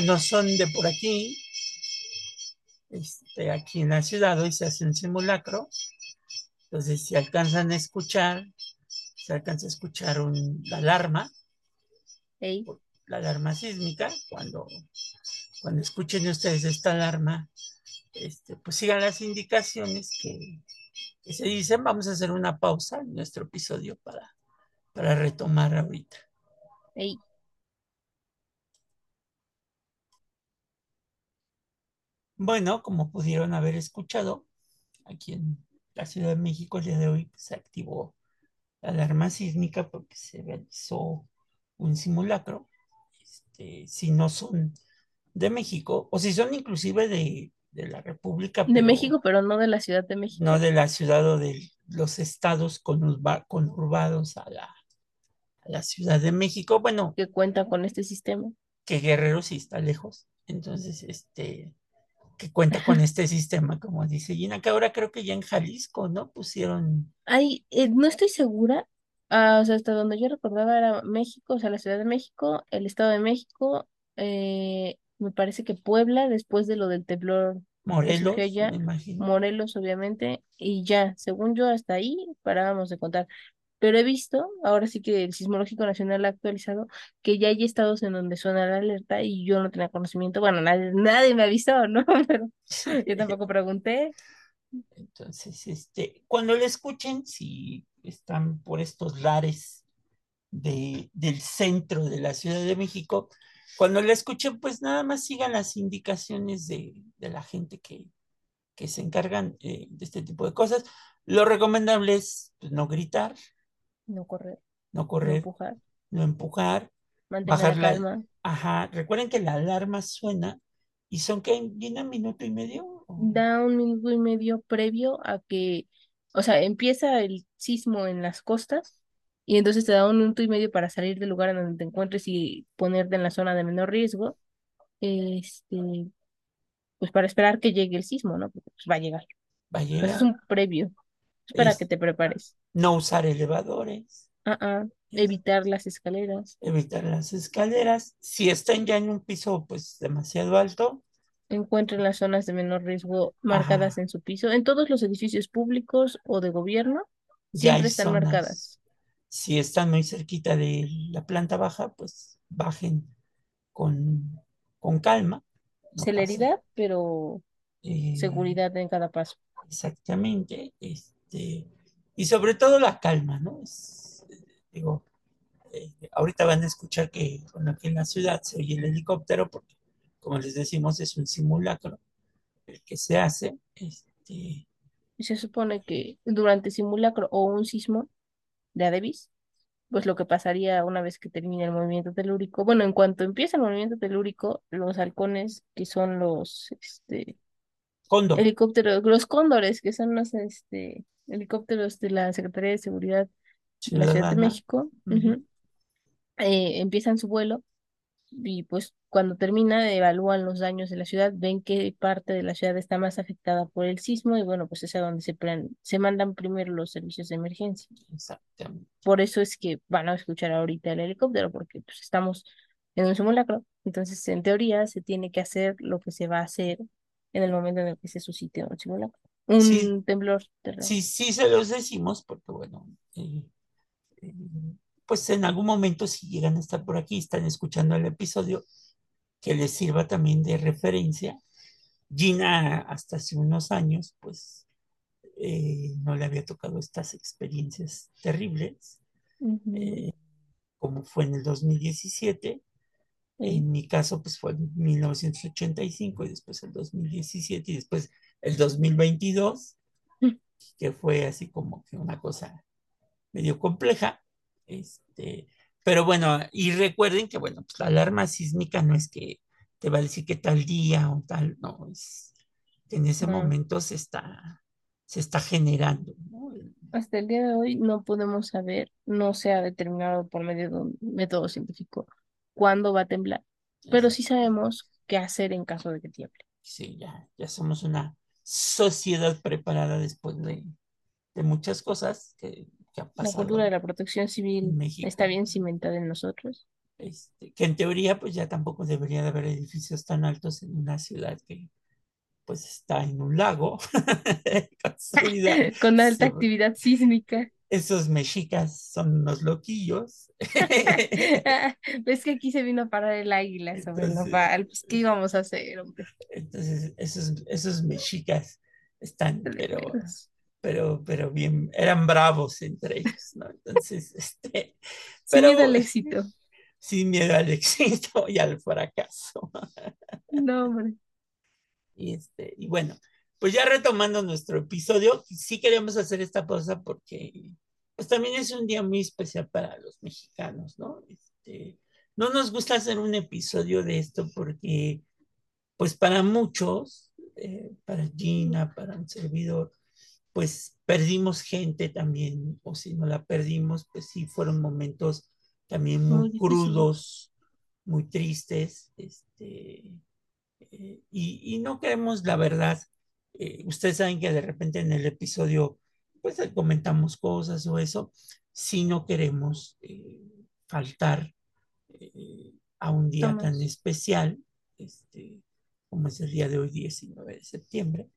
que no son de por aquí, este, aquí en la ciudad hoy se hace un simulacro. Entonces, si alcanzan a escuchar, se alcanza a escuchar un, la alarma, la alarma sísmica, cuando, cuando escuchen ustedes esta alarma, este, pues sigan las indicaciones que, que se dicen. Vamos a hacer una pausa en nuestro episodio para, para retomar ahorita. Bueno, como pudieron haber escuchado, aquí en la Ciudad de México el día de hoy se activó la alarma sísmica porque se realizó un simulacro. Este, si no son de México, o si son inclusive de, de la República, De pero México, pero no de la Ciudad de México. no de la ciudad o de los estados conurba- conurbados a la, a la Ciudad de México. Bueno, Que cuenta con este sistema. que Guerrero sí está lejos. Entonces, este, que cuenta con este sistema, como dice Gina, que ahora creo que ya en Jalisco, ¿no? Pusieron, Ay, eh, no estoy segura. Ah, o sea, hasta donde yo recordaba era México, o sea, la Ciudad de México, el Estado de México, eh, me parece que Puebla, después de lo del temblor Morelos, me imagino. Morelos, obviamente, y ya, según yo, hasta ahí parábamos de contar. Pero he visto, ahora sí que el Sismológico Nacional ha actualizado, que ya hay estados en donde suena la alerta y yo no tenía conocimiento. Bueno, nadie, nadie me avisó, ¿no? Pero yo tampoco pregunté. Entonces, este, cuando lo escuchen, si están por estos lares de, del centro de la Ciudad de México, cuando lo escuchen, pues nada más sigan las indicaciones de, de la gente que, que se encargan eh, de este tipo de cosas. Lo recomendable es pues, no gritar, No correr, no no correr, empujar, no empujar, mantener bajar la calma. ajá, recuerden que la alarma suena y son que viene un minuto y medio. o- Da un minuto y medio previo a que, o sea, empieza el sismo en las costas y entonces te da un minuto y medio para salir del lugar en donde te encuentres y ponerte en la zona de menor riesgo, este, pues para esperar que llegue el sismo, ¿no? Porque pues va a llegar. Va a Pues es llegar. un previo, es para que te prepares. No usar elevadores, Ah, ah, evitar las escaleras, evitar las escaleras. Si están ya en un piso pues demasiado alto, encuentren las zonas de menor riesgo marcadas ajá, en su piso. En todos los edificios públicos o de gobierno siempre están marcadas. Si están muy cerquita de la planta baja, pues bajen con, con calma, no pasa. Celeridad, pero Eh, seguridad en cada paso. exactamente. Este, y sobre todo la calma, ¿no? Es, digo, eh, ahorita van a escuchar que bueno, aquí en la ciudad se oye el helicóptero porque, como les decimos, es un simulacro el que se hace. Este, se supone que durante simulacro o un sismo de Adebis, pues lo que pasaría una vez que termine el movimiento telúrico, bueno, en cuanto empieza el movimiento telúrico, los halcones, que son los este, cóndor, helicópteros, los cóndores, que son los este, helicópteros de la Secretaría de Seguridad de la Ciudad de. México, eh, empiezan su vuelo y pues cuando termina evalúan los daños de la ciudad, ven qué parte de la ciudad está más afectada por el sismo y bueno, pues es a donde se, plan- se mandan primero los servicios de emergencia. Exactamente. Por eso es que van a escuchar ahorita el helicóptero, porque pues estamos en un simulacro, entonces en teoría se tiene que hacer lo que se va a hacer en el momento en el que se suscite un simulacro, Sí, un temblor terreno. sí, sí se los decimos porque, bueno, eh, eh, pues en algún momento si llegan a estar por aquí, están escuchando el episodio, que les sirva también de referencia. Gina hasta hace unos años, pues eh, no le había tocado estas experiencias terribles, como fue en el 2017. Sí. En mi caso, pues fue en 1985 y después el 2017 y después el 2022, Mm. que fue así como que una cosa medio compleja. Este, pero bueno, y recuerden que, bueno, pues la alarma sísmica no es que te va a decir que tal día o tal, no, es que en ese No. momento se está, se está generando, ¿no? Hasta el día de hoy no podemos saber, no se ha determinado por medio de un método científico cuándo va a temblar, pero sí sabemos qué hacer en caso de que tiemble. Sí, ya, ya somos una sociedad preparada después de, de muchas cosas que, que han La pasado. cultura de la protección civil está bien cimentada en nosotros. Este, que en teoría pues ya tampoco debería de haber edificios tan altos en una ciudad que pues está en un lago. Con alta sobre- actividad sísmica. Esos mexicas son unos loquillos. Ves que aquí se vino a parar el águila sobre Entonces- nopal. Pues, ¿qué íbamos a hacer, hombre? Entonces, esos, esos mexicas están, pero, pero, pero bien, eran bravos entre ellos, ¿no? Entonces, este, Sin miedo al éxito. sin miedo al éxito y al fracaso. No, hombre. Y, este, y bueno, pues ya retomando nuestro episodio, sí queremos hacer esta pausa porque pues también es un día muy especial para los mexicanos, ¿no? Este, no nos gusta hacer un episodio de esto porque, pues para muchos, eh, para Gina, para un servidor, pues perdimos gente también, o si no la perdimos, pues sí fueron momentos también muy, crudos, muy tristes, este, eh, y, y no queremos la verdad. Eh, ustedes saben que de repente en el episodio, pues comentamos cosas o eso, si no queremos eh, faltar eh, a un día tan especial, este, como es el día de hoy, 19 de septiembre.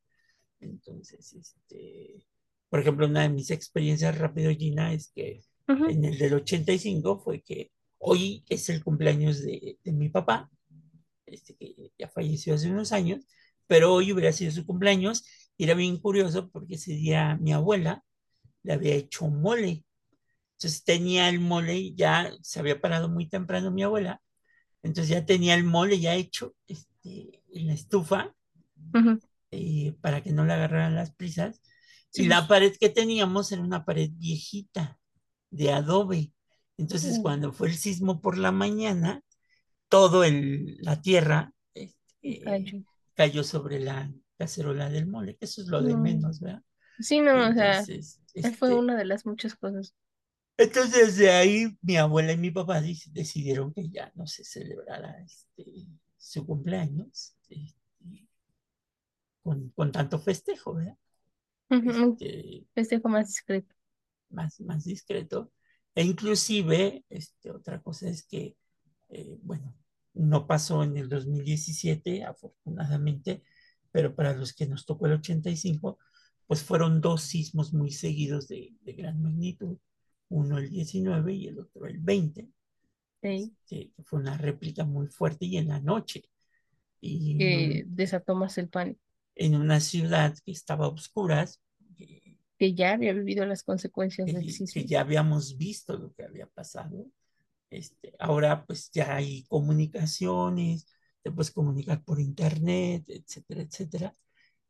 Entonces, este, por ejemplo, una de mis experiencias rápido, Gina, es que en el del 85 fue que hoy es el cumpleaños de, de mi papá, este, que ya falleció hace unos años, pero hoy hubiera sido su cumpleaños y era bien curioso porque ese día mi abuela le había hecho mole. Entonces tenía el mole, ya se había parado muy temprano mi abuela, entonces ya tenía el mole ya hecho este, en la estufa eh, para que no le agarraran las prisas. Sí, Y la pared que teníamos era una pared viejita de adobe. Entonces, Mm. cuando fue el sismo por la mañana, todo el, la tierra este, Cayó. sobre la cacerola del mole, que eso es lo de No. menos, ¿verdad? Sí, no, o sea, Entonces, fue este, una de las muchas cosas. entonces de ahí mi abuela y mi papá dec- decidieron que ya no se celebrara este, su cumpleaños este, con, con tanto festejo, ¿verdad? Este, Festejo más discreto. más, más discreto. E inclusive, este, otra cosa es que, eh, bueno, no pasó en el 2017, afortunadamente, pero para los que nos tocó el 85, pues fueron dos sismos muy seguidos de, de gran magnitud, uno el 19 y el otro el 20, Sí, este, que fue una réplica muy fuerte y en la noche. Y en, que desató más el pánico. en una ciudad que estaba a oscuras, que- Que ya había vivido las consecuencias que, del que sismo. ya habíamos visto lo que había pasado. Este, ahora pues ya hay comunicaciones, te puedes comunicar por internet, etcétera, etcétera.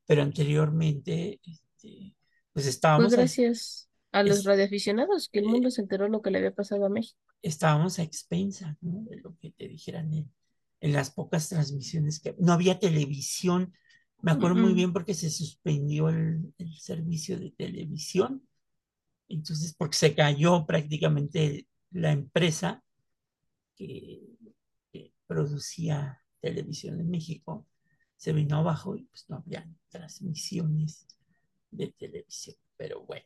Pero anteriormente, este, pues Pues estábamos, a, gracias a los es- radioaficionados que el eh, mundo se enteró lo que le había pasado a México. estábamos a expensas, ¿no? De lo que te dijeran en, en las pocas transmisiones que no había televisión. Me acuerdo muy Mm, mm. bien porque se suspendió el, el servicio de televisión. Entonces, porque se cayó prácticamente la empresa que, que producía televisión en México, se vino abajo y pues no había transmisiones de televisión. Pero bueno,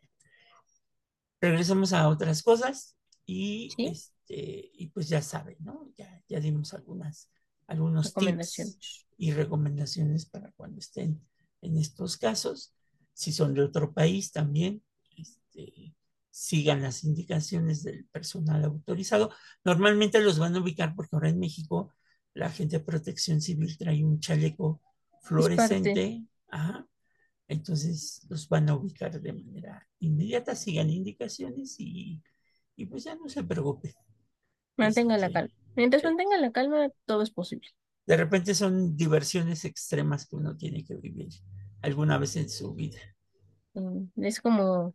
regresamos a otras cosas y, Sí. este, y pues ya saben, ¿no? Ya, ya dimos algunas, algunos tips y recomendaciones para cuando estén en estos casos. Si son de otro país también, este, sigan las indicaciones del personal autorizado. Normalmente los van a ubicar porque ahora en México la gente de protección civil trae un chaleco fluorescente. Ajá. Entonces los van a ubicar de manera inmediata, sigan indicaciones y, y pues ya no se preocupen. Mantenga la Este, calma. Mientras sí. mantenga la calma, todo es posible. De repente son diversiones extremas que uno tiene que vivir alguna vez en su vida. Mm, Es como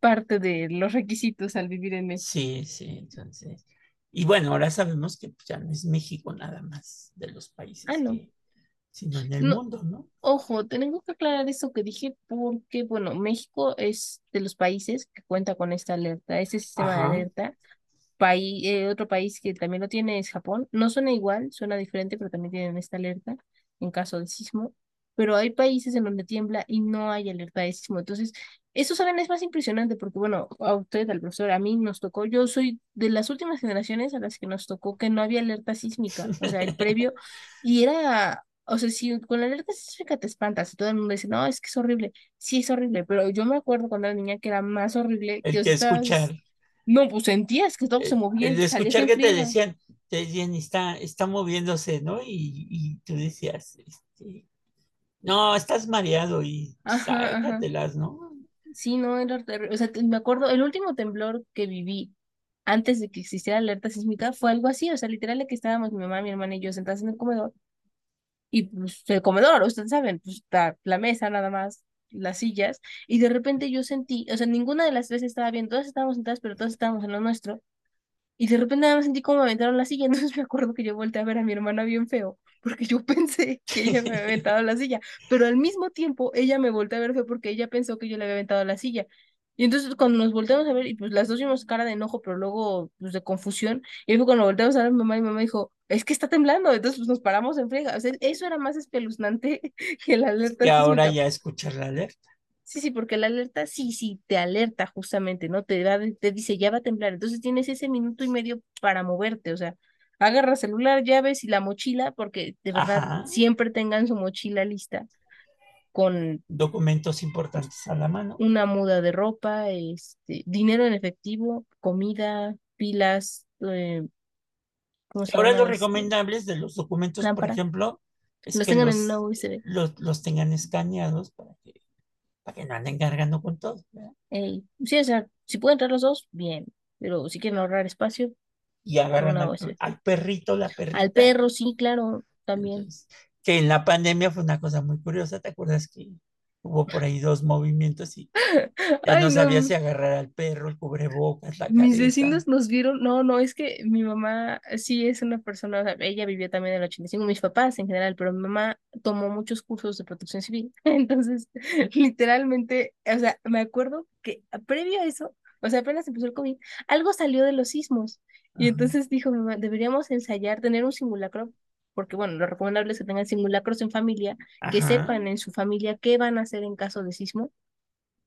parte de los requisitos al vivir en México. Sí, sí, entonces. Y bueno, ahora sabemos que pues, ya no es México nada más de los países, Ah, no. que- sino en el No. mundo, ¿no? Ojo, tengo que aclarar eso que dije porque, bueno, México es de los países que cuenta con esta alerta, ese sistema Ajá. de alerta. Paí- eh, otro país que también lo tiene es Japón. No suena igual, suena diferente, pero también tienen esta alerta en caso de sismo. Pero hay países en donde tiembla y no hay alerta de sismo. Entonces, eso, ¿saben? Es más impresionante porque, bueno, a usted, al profesor, a mí nos tocó, yo soy de las últimas generaciones a las que nos tocó que no había alerta sísmica, o sea, el previo, y era, o sea, si con la alerta sísmica te espantas y todo el mundo dice, no, es que es horrible, sí es horrible, pero yo me acuerdo cuando era niña que era más horrible El que que escuchar, no, pues sentías que todo se el, movía el de escuchar que te decían, te decían, está, está moviéndose, ¿no? Y, y tú decías, este, no, estás mareado y Ajá, ajá. sácatelas, ¿no? Sí, no, era terrible. O sea, me acuerdo, el último temblor que viví antes de que existiera la alerta sísmica fue algo así, o sea, literal que estábamos mi mamá, mi hermana y yo sentadas en el comedor y pues el comedor, ustedes saben, pues está la mesa nada más, las sillas, y de repente yo sentí, o sea, ninguna de las tres estaba bien, todas estábamos sentadas, pero todas estábamos en lo nuestro, y de repente nada más sentí como me aventaron la silla, entonces me acuerdo que yo volteé a ver a mi hermana bien feo, porque yo pensé que ella me había aventado la silla, pero al mismo tiempo ella me volteó a ver feo porque ella pensó que yo le había aventado la silla. Y entonces cuando nos volteamos a ver, y pues las dos vimos cara de enojo, pero luego pues de confusión, y fue cuando volteamos a ver a mi mamá y mi mamá dijo, es que está temblando, entonces pues nos paramos en friega. O sea, eso era más espeluznante que la alerta Que ahora sísmica. ya escuchar la alerta. Sí, sí, porque la alerta sí, sí, te alerta justamente, ¿no? Te da, te dice, ya va a temblar. Entonces tienes ese minuto y medio para moverte, o sea, agarra celular, llaves y la mochila, porque de verdad Ajá. siempre tengan su mochila lista con Documentos importantes a la mano. una muda de ropa, este, dinero en efectivo, comida, pilas, eh, ¿cómo se Ahora lo Este, recomendable de los documentos, por ejemplo, es Los que tengan los, en una USB. los, los tengan escaneados para que, para que no anden cargando con todo. Ey, sí, o sea, si pueden entrar los dos, bien, pero si quieren ahorrar espacio, Y agarran al, perrito, la perrita. Al perro, sí, claro, también. Entonces, que en la pandemia fue una cosa muy curiosa. ¿Te acuerdas que hubo por ahí dos movimientos y ya Ay, no no, sabía si agarrar al perro, el cubrebocas, la Mis vecinos nos vieron, no, no, es que mi mamá sí es una persona, o sea, ella vivió también en el 85, mis papás en general, pero mi mamá tomó muchos cursos de protección civil, entonces literalmente, o sea, me acuerdo que previo a eso, o sea, apenas empezó el COVID, algo salió de los sismos. Y Ajá. entonces dijo mi mamá, deberíamos ensayar, tener un simulacro, porque bueno, lo recomendable es que tengan simulacros en familia, que Ajá. sepan en su familia qué van a hacer en caso de sismo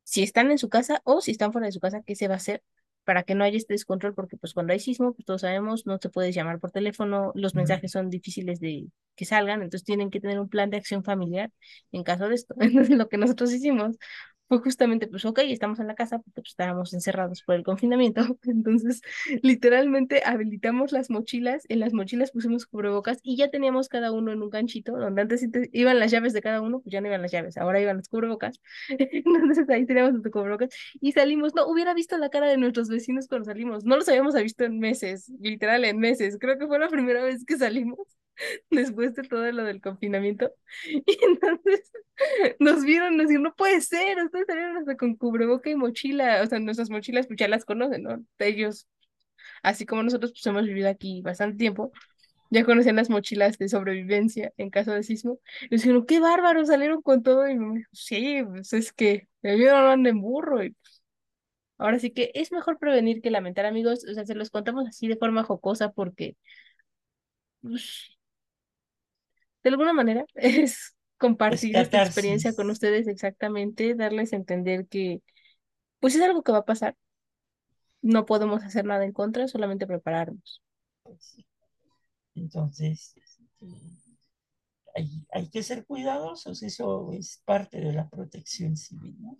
si están en su casa o si están fuera de su casa, qué se va a hacer para que no haya este descontrol, porque pues cuando hay sismo, pues todos sabemos, no te puedes llamar por teléfono, los mensajes son difíciles de que salgan, entonces tienen que tener un plan de acción familiar en caso de esto. Entonces lo que nosotros hicimos fue justamente, pues ok, estamos en la casa porque pues, estábamos encerrados por el confinamiento, entonces literalmente habilitamos las mochilas, en las mochilas pusimos cubrebocas y ya teníamos cada uno en un ganchito, donde antes iban las llaves de cada uno, pues ya no iban las llaves, ahora iban los cubrebocas, entonces ahí teníamos nuestro cubrebocas y salimos, no, hubiera visto la cara de nuestros vecinos cuando salimos, no los habíamos visto en meses, literal en meses, creo que fue la primera vez que salimos después de todo lo del confinamiento. Y entonces nos vieron, nos no puede ser, ustedes salieron hasta con cubreboca y mochila, o sea, nuestras mochilas pues ya las conocen, ¿no? Ellos, así como nosotros pues hemos vivido aquí bastante tiempo, ya conocían las mochilas de sobrevivencia en caso de sismo, y nos dijeron, qué bárbaro, salieron con todo, y me dijo, sí, pues es que no ando en burro, y pues, ahora sí que es mejor prevenir que lamentar, amigos, o sea, se los contamos así de forma jocosa porque, pues, de alguna manera es compartir esta experiencia con ustedes exactamente, darles a entender que pues es algo que va a pasar, no podemos hacer nada en contra, solamente prepararnos. Pues. Entonces, este, hay, hay que ser cuidadosos, eso es parte de la protección civil, ¿no?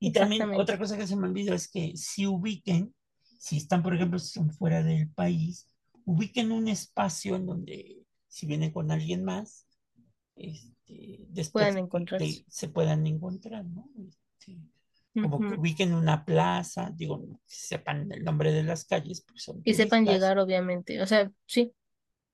Y también otra cosa que se me olvidó es que si ubiquen, si están, por ejemplo, si son fuera del país, ubiquen un espacio en donde, si vienen con alguien más, este, después que- encontrarse. que se puedan encontrar, ¿no? Este, como que Ujú. ubiquen una plaza, digo, que sepan el nombre de las calles, porque son Que sepan llegar, obviamente. O sea, sí,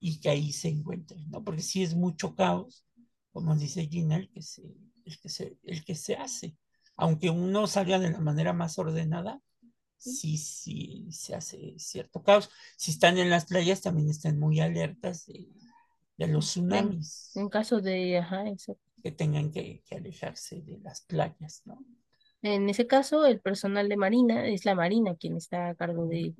y que ahí se encuentren, ¿no? Porque si es mucho caos, como dice Gina, el que se, el que se, el que se hace. Aunque uno salga de la manera más ordenada, sí, sí, se hace cierto caos. Si están en las playas, también están muy alertas de, de los tsunamis, En caso de, ajá, exacto. que tengan que, que alejarse de las playas, ¿no? En ese caso, el personal de Marina, es la Marina quien está a cargo de,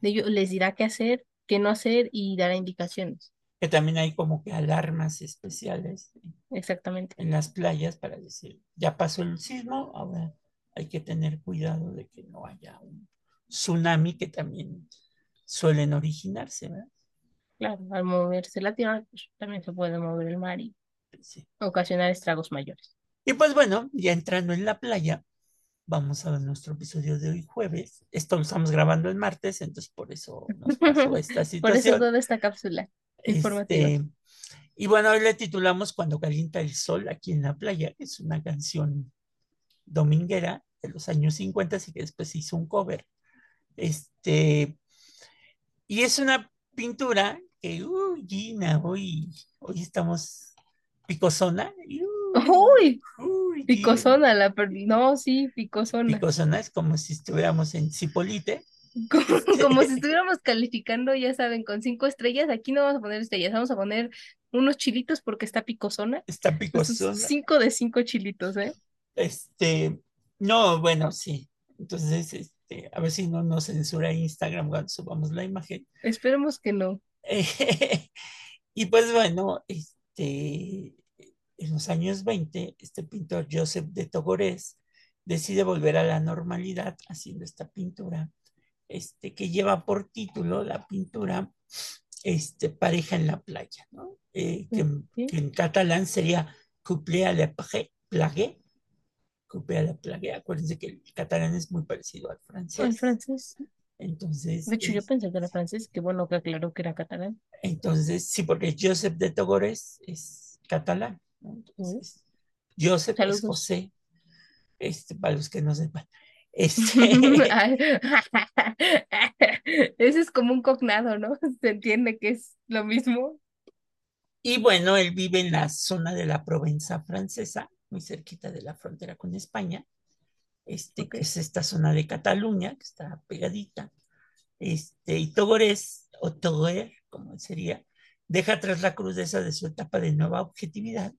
de ello, les dirá qué hacer, qué no hacer y dará indicaciones. Que también hay como que alarmas especiales Exactamente. en las playas para decir, ya pasó el sismo, ahora hay que tener cuidado de que no haya un tsunami que también suelen originarse, ¿verdad? Claro, al moverse la tierra, pues, también se puede mover el mar y Sí. ocasionar estragos mayores. Y pues bueno, ya entrando en la playa, vamos a ver nuestro episodio de hoy jueves. Esto lo estamos grabando el martes, entonces por eso nos pasó esta Por eso situación. toda esta cápsula informativa. Este, y bueno, hoy le titulamos Cuando calienta el sol aquí en la playa, que es una canción dominguera de los años 50 y que después hizo un cover. Este, y es una pintura que, uy, Gina, hoy, hoy estamos picosona. y, ¡Uy! Picosona, la per- No, sí, picosona. Picosona es como si estuviéramos en Cipolite. Como, como si estuviéramos calificando, ya saben, con cinco estrellas. Aquí no vamos a poner estrellas, vamos a poner unos chilitos porque está picosona. Está Entonces, picosona. cinco de cinco chilitos, ¿eh? Este, no, bueno, sí. Entonces, este, a ver si no nos censura Instagram cuando subamos la imagen. Esperemos que no. y pues bueno, este, en los años 20, este pintor Joseph de Togores decide volver a la normalidad haciendo esta pintura, este, que lleva por título la pintura este, Pareja en la playa, ¿no? Eh, que, que en catalán sería Couple à la plage, plage, Couple à la plage. Acuérdense que el catalán es muy parecido al francés. El francés. Entonces, De hecho, yo es- pensé que era francés, qué bueno que aclaró que era catalán. entonces, sí, porque Joseph de Togores es catalán, ¿no? Entonces, Joseph es Saludos. José, este, para los que no sepan. Este, Ese es como un cognado, ¿no? Se entiende que es lo mismo. y bueno, él vive en la zona de la Provenza francesa, muy cerquita de la frontera con España, este, que es esta zona de Cataluña, que está pegadita. Este, y Togores, o Toguer, como sería, deja atrás la crudeza de su etapa de nueva objetividad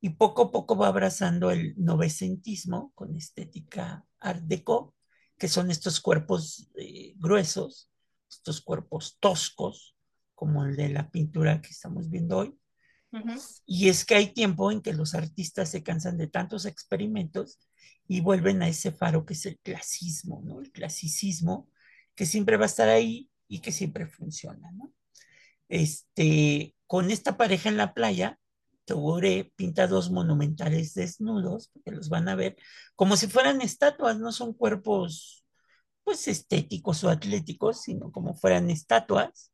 y poco a poco va abrazando el novecentismo con estética art deco, que son estos cuerpos eh, gruesos, estos cuerpos toscos, como el de la pintura que estamos viendo hoy. Y es que hay tiempo en que los artistas se cansan de tantos experimentos y vuelven a ese faro que es el clasismo, ¿no? El clasicismo que siempre va a estar ahí y que siempre funciona, ¿no? Este, con esta pareja en la playa, Togore pinta dos monumentales desnudos, porque los van a ver como si fueran estatuas, no son cuerpos pues estéticos o atléticos, sino como fueran estatuas,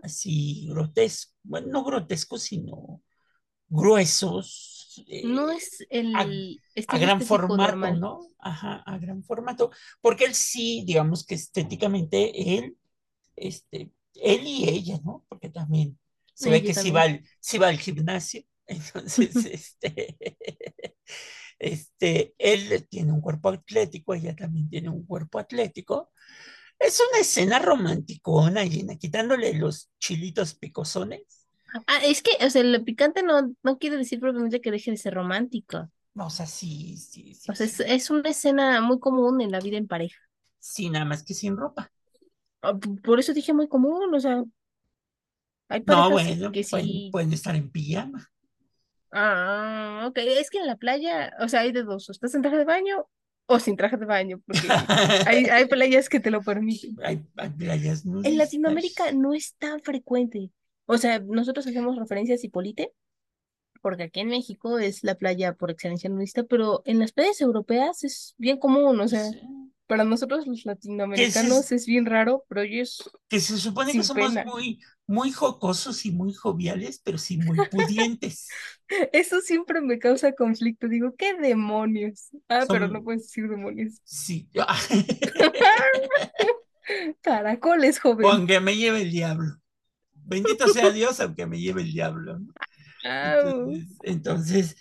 Así grotescos, bueno, no grotescos, sino gruesos, eh, No es el a- a gran formato, normal. ¿no? Ajá, a gran formato, porque él sí, digamos que estéticamente, él, este, él y ella, ¿no? Porque también se ve que sí va al, sí va al gimnasio, entonces, este, este, él tiene un cuerpo atlético, ella también tiene un cuerpo atlético. Es una escena romanticona, Gina, quitándole los chilitos picosones. Ah, es que, o sea, lo picante no, no quiere decir propiamente que deje de ser romántico. No, o sea, sí, sí, sí. O sea, es, una escena muy común en la vida en pareja. Sí, nada más que sin ropa. Ah, Por eso dije muy común, o sea, hay No, parejas bueno, que pueden, sí. pueden estar en pijama. Ah, ok, es que en la playa, o sea, hay de dos, o estás en traje de baño o sin traje de baño, porque hay, hay playas que te lo permiten. Hay, hay playas En. Latinoamérica no es tan frecuente. O sea, nosotros hacemos referencia a Cipolite, porque aquí en México es la playa por excelencia nudista, pero en las playas europeas es bien común, o sea, Sí. para nosotros los latinoamericanos es bien raro, pero ellos Que se supone que somos pena. muy, muy jocosos y muy joviales, pero sí muy pudientes. Eso siempre me causa conflicto. Digo, ¿qué demonios? Ah, pero no puedes decir demonios. Sí. Caracoles, joven. aunque me lleve el diablo. Bendito sea Dios, aunque me lleve el diablo. ¿no? Entonces, entonces,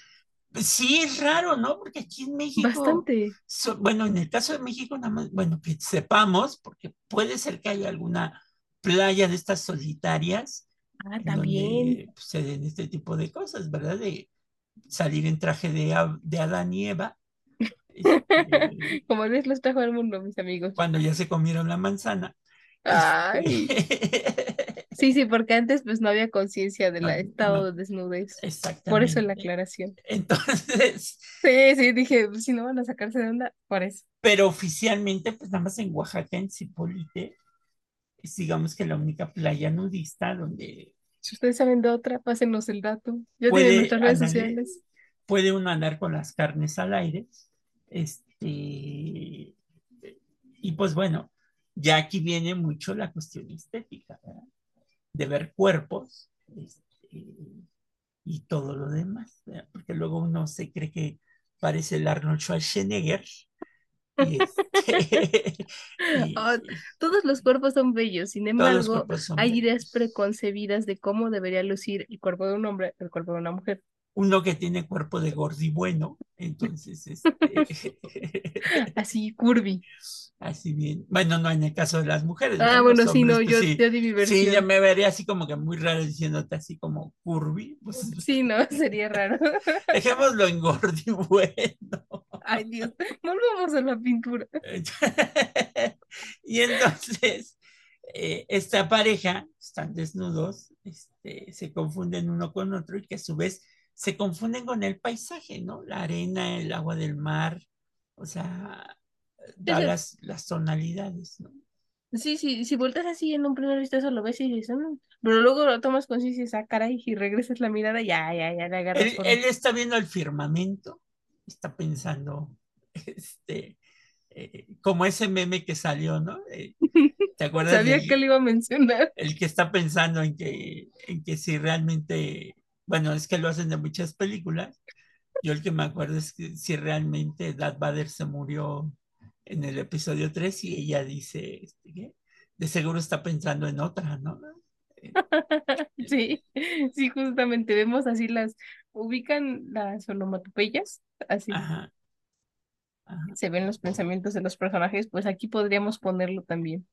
Sí, es raro, ¿no? Porque aquí en México, Bastante. so- bueno, en el caso de México, nada más, bueno, que sepamos, porque puede ser que haya alguna playa de estas solitarias Ah, también. donde se den este tipo de cosas, ¿verdad? De salir en traje de, de Adán y Eva, este, Como Dios los trajo al mundo, mis amigos. cuando ya se comieron la manzana. Ay. Este, Sí, sí, porque antes pues no había conciencia del No, estado no. de desnudez. Por eso Exactamente. la aclaración. Entonces, Sí, sí, dije, pues, si no van a sacarse de onda, por eso. pero oficialmente, pues nada más en Oaxaca, en Zipolite, es digamos que la única playa nudista donde Si ustedes saben de otra, pásenos el dato. Ya tienen nuestras redes sociales. puede uno andar con las carnes al aire. Este, y pues bueno, ya aquí viene mucho la cuestión estética, ¿verdad? De ver cuerpos este, y todo lo demás, ¿verdad? Porque luego uno se cree que parece el Arnold Schwarzenegger. Oh, Todos los cuerpos son bellos, sin embargo, hay ideas preconcebidas de cómo debería lucir el cuerpo de un hombre, el cuerpo de una mujer. Uno que tiene cuerpo de gordibueno, entonces, este, Así, curvy. Así bien. Bueno, no en el caso de las mujeres. Ah, bueno, sí, no, hombres, yo, pues, sí. yo di mi Sí, versión. ya me vería así como que muy raro diciéndote así como curvy. Pues Sí, no, sería raro. dejémoslo en gordi bueno. Ay, Dios, volvamos a la pintura. y entonces, eh, esta pareja, están desnudos, este, se confunden uno con otro y que a su vez se confunden con el paisaje, ¿no? La arena, el agua del mar, o sea, da las, las tonalidades, ¿no? Sí, sí, si volteas así en un primer vistazo lo ves y dices, "Mm", pero luego lo tomas conciencia y dices, ah, caray, y regresas la mirada, ya, ya, ya le agarras Él, por él está viendo el firmamento, está pensando, este, eh, como ese meme que salió, ¿no? Eh, ¿Te acuerdas Sabía del- que le iba a mencionar. el que está pensando en que, en que si realmente, bueno, es que lo hacen de muchas películas. Yo el que me acuerdo es que si realmente Darth Vader se murió en el episodio 3 y ella dice, este, ¿qué? De seguro está pensando en otra, ¿no? Eh, Sí, sí, justamente vemos así las, ubican las onomatopeyas, así Ajá. Ajá. se ven los pensamientos de los personajes, pues aquí podríamos ponerlo también.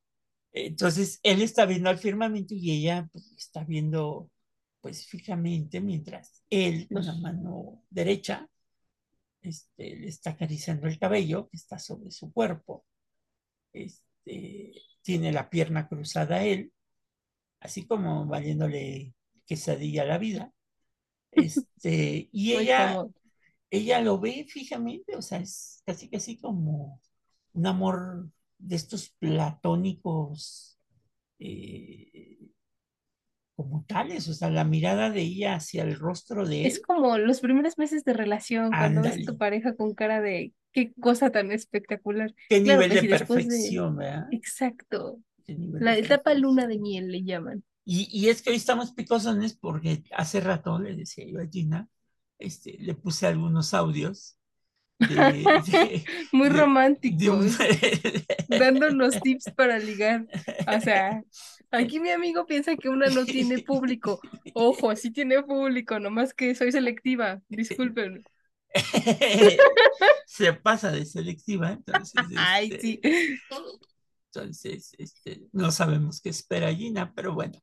Entonces, él está viendo al firmamento y ella pues, está viendo pues fijamente mientras él con la mano derecha este, le está acariciando el cabello que está sobre su cuerpo. Este, tiene la pierna cruzada él, así como valiéndole quesadilla a la vida. Este, y ella, ella lo ve fijamente, o sea, es casi casi como un amor de estos platónicos eh, como tales, o sea, la mirada de ella hacia el rostro de Es como los primeros meses de relación, cuando ves tu pareja con cara de qué cosa tan espectacular. qué Claro nivel que de después de... perfección, ¿verdad? Exacto. La etapa luna de perfección. miel le llaman. Y, y es que hoy estamos picosones porque hace rato le decía yo a Gina, este, le puse algunos audios de, de, Muy romántico, un... dándonos tips para ligar. O sea, aquí mi amigo piensa que una no tiene público. Ojo, sí tiene público, nomás que soy selectiva. Disculpen. se pasa de selectiva, entonces, Ay, este, sí. entonces este, no sabemos qué espera Gina, pero bueno.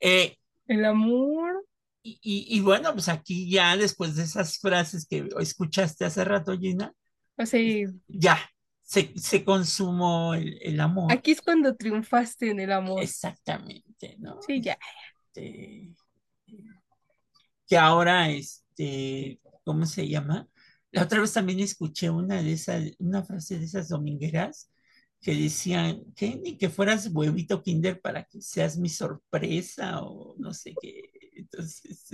Eh, El amor. Y, y, y bueno, pues aquí ya después de esas frases que escuchaste hace rato, Gina, O sea, ya se, se consumó el, el amor. aquí es cuando triunfaste en el amor. Exactamente, ¿no? Sí, ya. Este, que ahora, este, ¿cómo se llama? La otra vez también escuché una de esas, una frase de esas domingueras que decían que ni que fueras huevito kinder para que seas mi sorpresa o no sé qué. Entonces,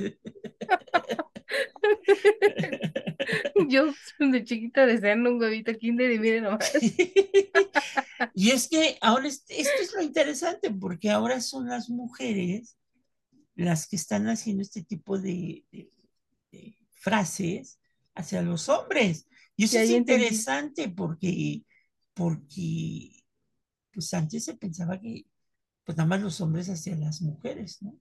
Yo de chiquita deseando un huevito kinder y miren nomás. y es que ahora es- esto es lo interesante porque ahora son las mujeres las que están haciendo este tipo de, de- de frases hacia los hombres. Y eso Ya, es entendí. interesante porque, porque pues antes se pensaba que pues nada más los hombres hacia las mujeres, ¿no?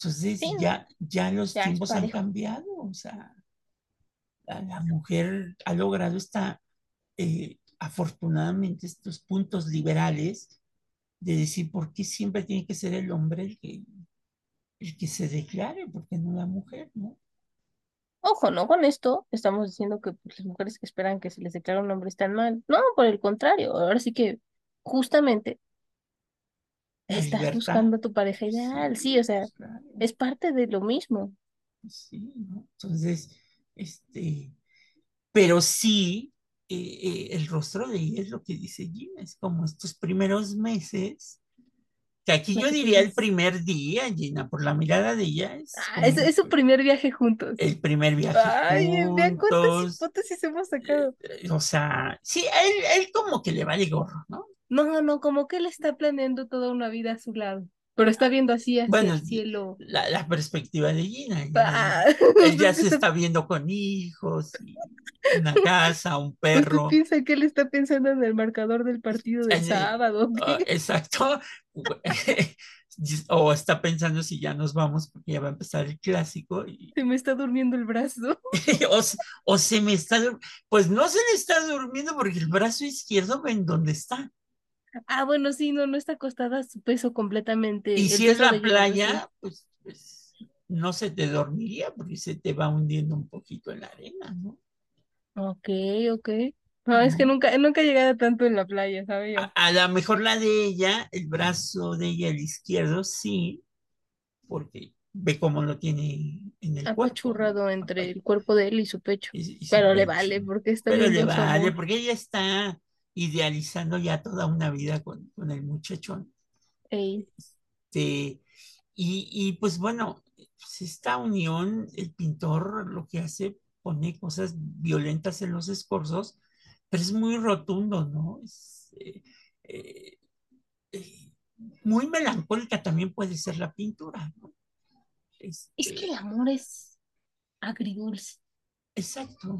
Entonces Sí, ya, ya los ya tiempos han cambiado, o sea, la, la mujer ha logrado esta, eh, afortunadamente, estos puntos liberales de decir por qué siempre tiene que ser el hombre el que, el que se declare, porque no la mujer, ¿no? Ojo, no con esto estamos diciendo que pues, las mujeres que esperan que se les declare un nombre están mal. No, por el contrario, ahora sí que justamente estás libertad. buscando a tu pareja ideal, sí, o sea, claro. es parte de lo mismo. Sí, ¿no? Entonces, este, pero sí, eh, eh, el rostro de ella es lo que dice Gina, es como estos primeros meses, que aquí yo diría el primer día, Gina, por la mirada de ella, es Ah, es, es su primer viaje juntos. el primer viaje Ay, vean cuántas juntos, hipótesis hemos sacado. eh, o sea, sí, él, él como que le vale gorro, ¿no? No, no, no, como que él está planeando toda una vida a su lado, pero está viendo así hacia Bueno, el cielo. la, la perspectiva de Gina, ya- Ah, él ya se está- viendo con hijos, una casa, un perro. piensa que él está pensando en el marcador del partido del En el- sábado, ¿o Ah, qué? exacto. O está pensando si ya nos vamos porque ya va a empezar el clásico y, Se me está durmiendo el brazo. o, se- o se me está, pues no se le está durmiendo porque el brazo izquierdo ven dónde está. Ah, bueno, sí, no, no está acostada a su peso completamente. Y si es la playa, pues, pues no se te dormiría porque se te va hundiendo un poquito en la arena, ¿no? Ok, ok. No, es que nunca, nunca he llegado tanto en la playa, ¿sabes? A, a lo mejor la de ella, el brazo de ella, el izquierdo, sí, porque ve cómo lo tiene en el cuerpo. Apachurrado entre el cuerpo de él y su pecho. Y- y su Pero le vale, porque está Pero le vale, amor. porque ella está idealizando ya toda una vida con, con el muchachón. Este, y, y pues bueno, pues esta unión, el pintor lo que hace, pone cosas violentas en los escorzos, pero es muy rotundo, ¿no? Es, eh, eh, eh, muy melancólica también puede ser la pintura, ¿no? Es Este, que el amor es agridulce. exacto.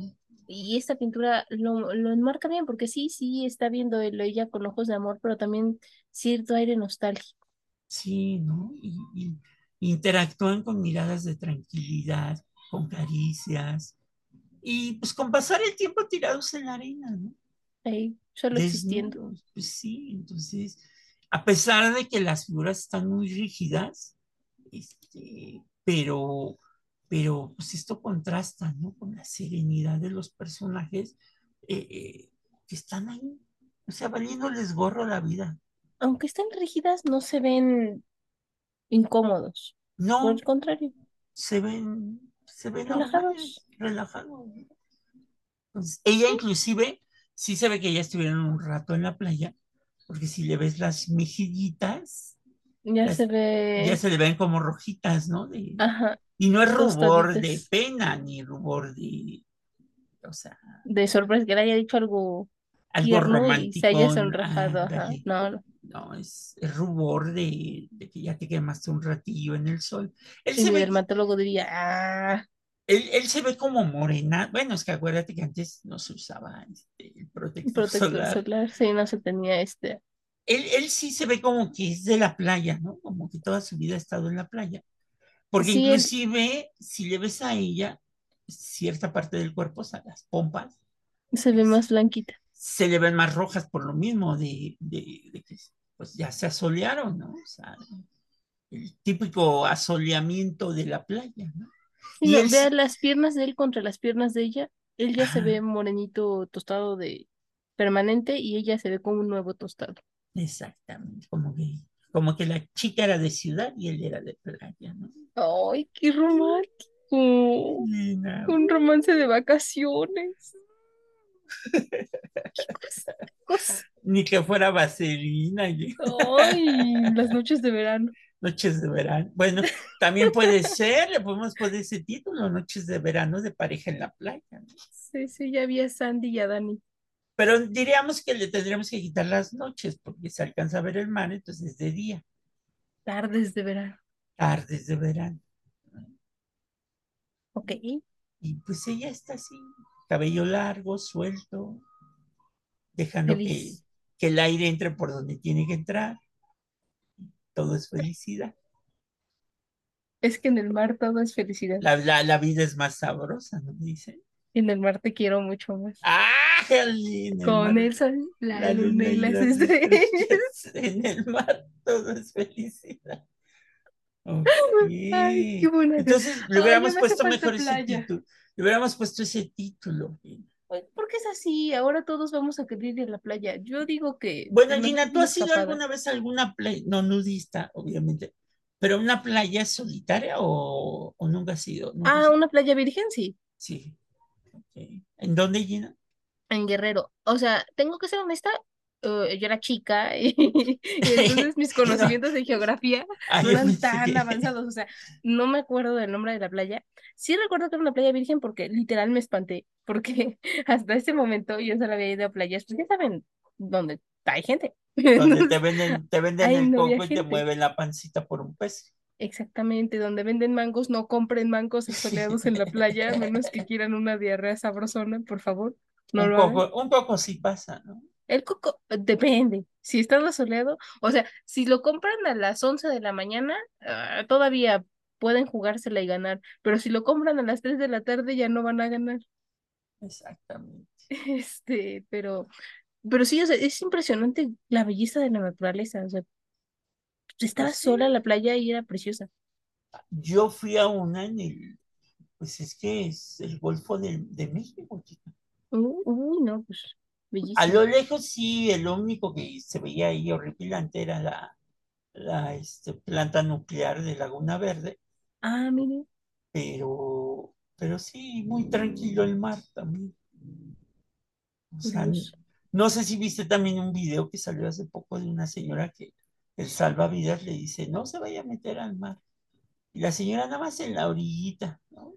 Y esta pintura lo, lo enmarca bien, porque sí, sí, está viendo el- ella con ojos de amor, pero también cierto aire nostálgico. Sí, ¿no? Y, y interactúan con miradas de tranquilidad, con caricias, y pues con pasar el tiempo tirados en la arena, ¿no? Ey, solo existiendo. Pues sí, entonces, a pesar de que las figuras están muy rígidas, este, pero, pero pues esto contrasta, ¿no? Con la serenidad de los personajes eh, eh, que están ahí, o sea, valiéndoles gorro la vida. Aunque estén rígidas, no se ven incómodos. Por No, el contrario, se ven, se ven Relajados. relajados. Entonces, ella inclusive, sí se ve que ya estuvieron un rato en la playa, porque si le ves las mejillitas, ya Ya se ya ve. se le ven como rojitas, ¿no? De- Ajá, y no es rubor de pena, ni rubor de, o sea, de sorpresa que le haya dicho algo algo tierno y se haya romántico, sonrojado. Ajá. No, no. No, es, es rubor de, de que ya te quemaste un ratillo en el sol. Él Y se mi ve, dermatólogo diría, ah, él, él se ve como morena. Bueno, es que acuérdate que antes no se usaba este, el protector, protector solar. solar. Sí, no se tenía este. Él, él sí se ve como que es de la playa, ¿no? Como que toda su vida ha estado en la playa. Porque Sí, inclusive, si le ves a ella, cierta parte del cuerpo, o sea, las pompas, Se ve más blanquita. se le ven más rojas por lo mismo de, de- de que pues ya se asolearon, ¿no? O sea, el típico asoleamiento de la playa, ¿no? Y Y él sí- las piernas de él contra las piernas de ella. Él ya se ve morenito tostado de permanente y ella se ve como un nuevo tostado. Exactamente, como que, como que la chica era de ciudad y él era de playa, ¿no? ¡Ay, qué romántico! Nena, Un romance de vacaciones. ¿Qué cosa? cosa? Ni que fuera vaselina ¡Ay! Las noches de verano. noches de verano. Bueno, también puede ser, le podemos poner ese título, noches de verano de pareja en la playa, ¿no? Sí, sí, ya vi a Sandy y a Dani. Pero diríamos que le tendríamos que quitar las noches porque se alcanza a ver el mar, entonces es de día, Tardes de verano. tardes de verano. Ok. Y pues ella está así, cabello largo, suelto, dejando que, el aire entre por donde tiene que entrar. Todo es felicidad. Es que en el mar todo es felicidad. La, la, la vida es más sabrosa, ¿no? Dicen. En el mar te quiero mucho más. ¡Ah! el Con mar, el sol, la, la luna y las las estrellas. estrellas, En el mar todo es felicidad. Ay, qué buena Entonces le Ay, hubiéramos me puesto mejor ese playa. título. Le hubiéramos puesto ese título. ¿Por qué es así? Ahora todos vamos a querer ir a la playa. Yo digo que Bueno, Gina, ¿tú has ido alguna vez a alguna playa, no nudista, obviamente, pero una playa solitaria o, o nunca has ido? ¿Nunca has Ah, ido? una playa virgen, sí, Sí. ¿En dónde, Gina? En Guerrero. O sea, tengo que ser honesta, eh, yo era chica y, y entonces mis no- conocimientos de geografía no eran tan avanzados. O sea, no me acuerdo del nombre de la playa. Sí recuerdo que era una playa virgen porque literal me espanté, porque hasta ese momento yo solo había ido a playas, pues ya saben, donde hay gente. Donde te venden, te venden Ay, el no coco y te mueven la pancita por un peso. Exactamente, donde venden mangos, no compren mangos soleados en la playa, a menos que quieran una diarrea sabrosona, por favor, no Un hagan. poco, un poco sí pasa, ¿no? El coco, depende, si está soleado, o sea, si lo compran a las 11 de la mañana, ah, todavía pueden jugársela y ganar, pero si lo compran a las 3 de la tarde ya no van a ganar. Exactamente. Este, pero, pero sí, o sea, es impresionante la belleza de la naturaleza, o sea, estaba Pues sola en la playa y era preciosa. Yo fui a una en el, pues es que es el Golfo de, de México, chica. Uh, no, pues, A lo lejos sí, el único que se veía ahí horripilante era la, la este, planta nuclear de Laguna Verde, Ah, mire. pero, pero sí, muy tranquilo el mar también. O sea, Curioso. no sé si viste también un video que salió hace poco de una señora que el salvavidas le dice, no se vaya a meter al mar. Y la señora nada más en la orillita, ¿no?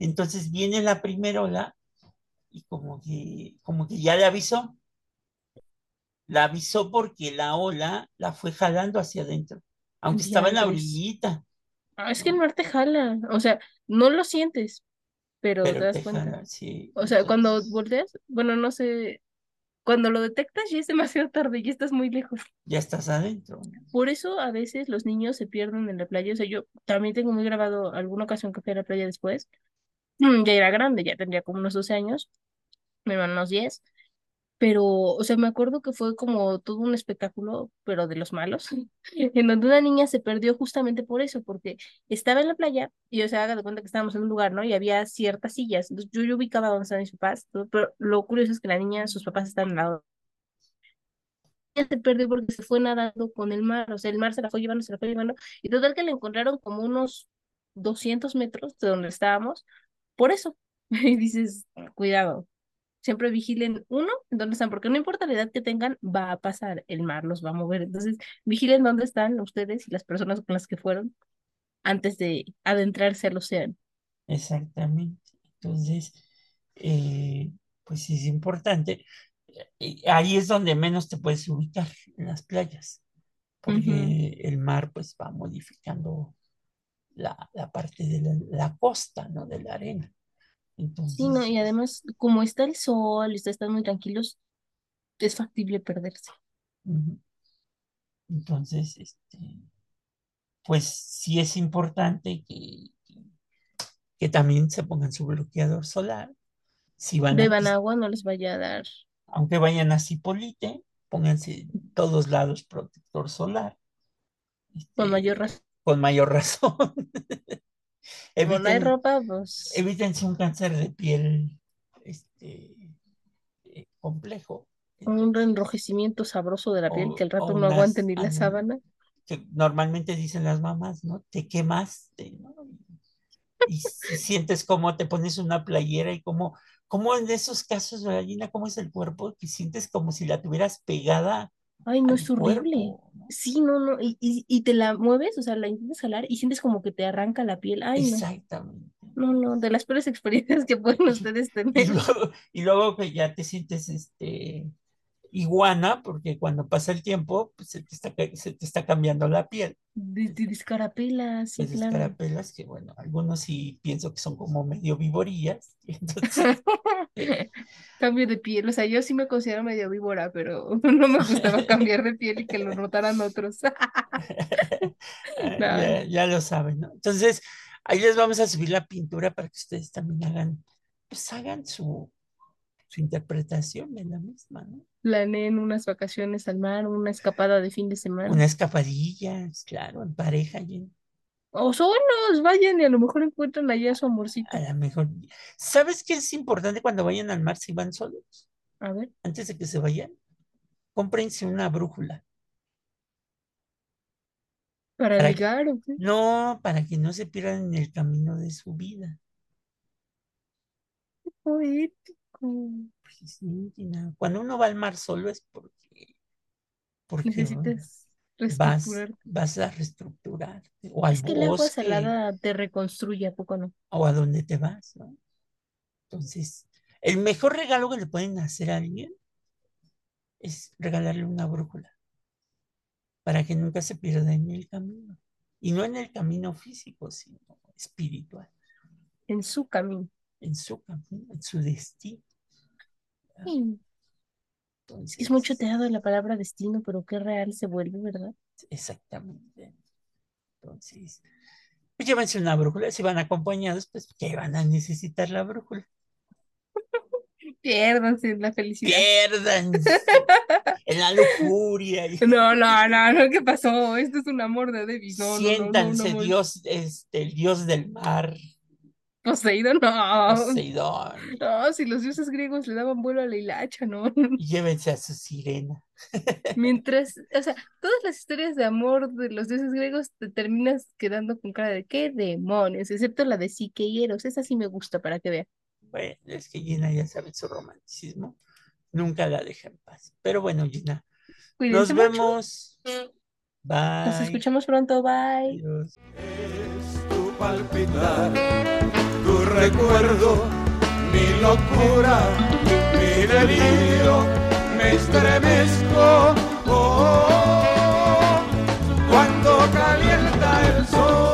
Entonces viene la primera ola y como que, como que ya le avisó. La avisó porque la ola la fue jalando hacia adentro, aunque estaba en la orillita, Ah, es que el mar te jala, o sea, no lo sientes, pero te das te cuenta. jala, sí. O sea, cuando volteas, bueno, no sé, cuando lo detectas ya es demasiado tarde, ya estás muy lejos. ya estás adentro. Por eso a veces los niños se pierden en la playa. O sea, yo también tengo muy grabado alguna ocasión que fui a la playa después. Ya era grande, ya tendría como unos 12 años, mi hermano unos 10. Pero, o sea, me acuerdo que fue como todo un espectáculo, pero de los malos, en donde una niña se perdió justamente por eso, porque estaba en la playa y, o sea, haga de cuenta que estábamos en un lugar, ¿no? Y había ciertas sillas. Entonces, yo, yo ubicaba donde estaban mis papás, pero lo curioso es que la niña, sus papás están al lado. Se perdió porque se fue nadando con el mar, o sea, el mar se la fue llevando, se la fue llevando, y total que la encontraron como unos 200 metros de donde estábamos, por eso. Y dices, cuidado, siempre vigilen, uno, en dónde están, porque no importa la edad que tengan, va a pasar, el mar los va a mover. Entonces, vigilen dónde están ustedes y las personas con las que fueron antes de adentrarse al océano. Exactamente. Entonces, eh, pues es importante. Ahí es donde menos te puedes ubicar, en las playas, porque el mar pues va modificando la, la parte de la, la costa, ¿no? De la arena. Sí, no, Entonces, y además, como está el sol y ustedes están muy tranquilos, es factible perderse. ujú. Entonces, este, pues sí es importante que, que también se pongan su bloqueador solar. Si van a, Beban pis- agua, no les vaya a dar aunque vayan a Cipolite, pónganse en todos lados protector solar. con este, mayor razón. con mayor razón. Como no hay Eviten, ropa, pues evítense un cáncer de piel este, eh, complejo. un enrojecimiento sabroso de la piel que al rato no aguante ni la sábana. que normalmente dicen las mamás, ¿no? Te quemaste, ¿no? Y, si sientes como te pones una playera y como, como en esos casos, Gallina, cómo es el cuerpo, que sientes como si la tuvieras pegada Ay, no, es horrible. cuerpo, ¿no? Sí, no, no, y, y, y te la mueves, o sea, la intentas jalar y sientes como que te arranca la piel. Ay, no, Exactamente. no, no, de las peores experiencias que pueden ustedes Y tener. luego, y luego que ya te sientes este, iguana, porque cuando pasa el tiempo, pues se te está, se te está cambiando la piel. De, de sí, claro. escarapelas que, bueno, algunos sí pienso que son como medio vivorillas. entonces, eh, Cambio de piel, o sea, yo sí me considero medio víbora, pero no me gustaba cambiar de piel y que lo notaran otros. ah, No, ya, ya lo saben, ¿no? Entonces, ahí les vamos a subir la pintura para que ustedes también hagan pues hagan su, su interpretación de la misma, ¿no? Planeen unas vacaciones al mar, una escapada de fin de semana. Una escapadilla, claro, en pareja. y- O solos, vayan y a lo mejor encuentran allá su amorcito. A lo mejor. ¿Sabes qué es importante cuando vayan al mar si van solos? A ver, Antes de que se vayan, cómprense una brújula. para Para- ligar o qué? No, para que no se pierdan en el camino de su vida. Poético. Pues sí, Gina, Cuando uno va al mar solo es porque, porque Necesitas vas, reestructurar. vas a reestructurarte o al Es que el agua salada te reconstruye, ¿a poco no? o a donde te vas, ¿no? Entonces, el mejor regalo que le pueden hacer a alguien es regalarle una brújula para que nunca se pierda en el camino. Y no en el camino físico, sino espiritual, En su camino. En su camino, en su destino. Sí. Entonces, Es mucho te ha dado la palabra destino, pero qué real se vuelve, ¿verdad? Exactamente. Entonces, pues llévense una brújula. Si van acompañados, pues que van a necesitar la brújula. Piérdanse en la felicidad. Piérdanse en la lujuria. No, no, no, no, ¿qué pasó? Esto es un amor de Davis. No, siéntanse, no, Dios, este, el Dios del mar, Poseidón, no. Poseidón. No, si los dioses griegos le daban vuelo a la hilacha, ¿no? Y llévense a su sirena. Mientras, o sea, todas las historias de amor de los dioses griegos te terminas quedando con cara de qué demonios, excepto la de Psique y Eros, esa sí me gusta para que vean. Bueno, es que Gina ya sabe su romanticismo. Nunca la deja en paz. Pero bueno, Gina, Cuídense nos mucho. vemos. Bye. Nos escuchamos pronto, bye. Adiós. Es tu palpitar, recuerdo, mi locura, mi delirio, me estremezco. oh, cuando calienta el sol.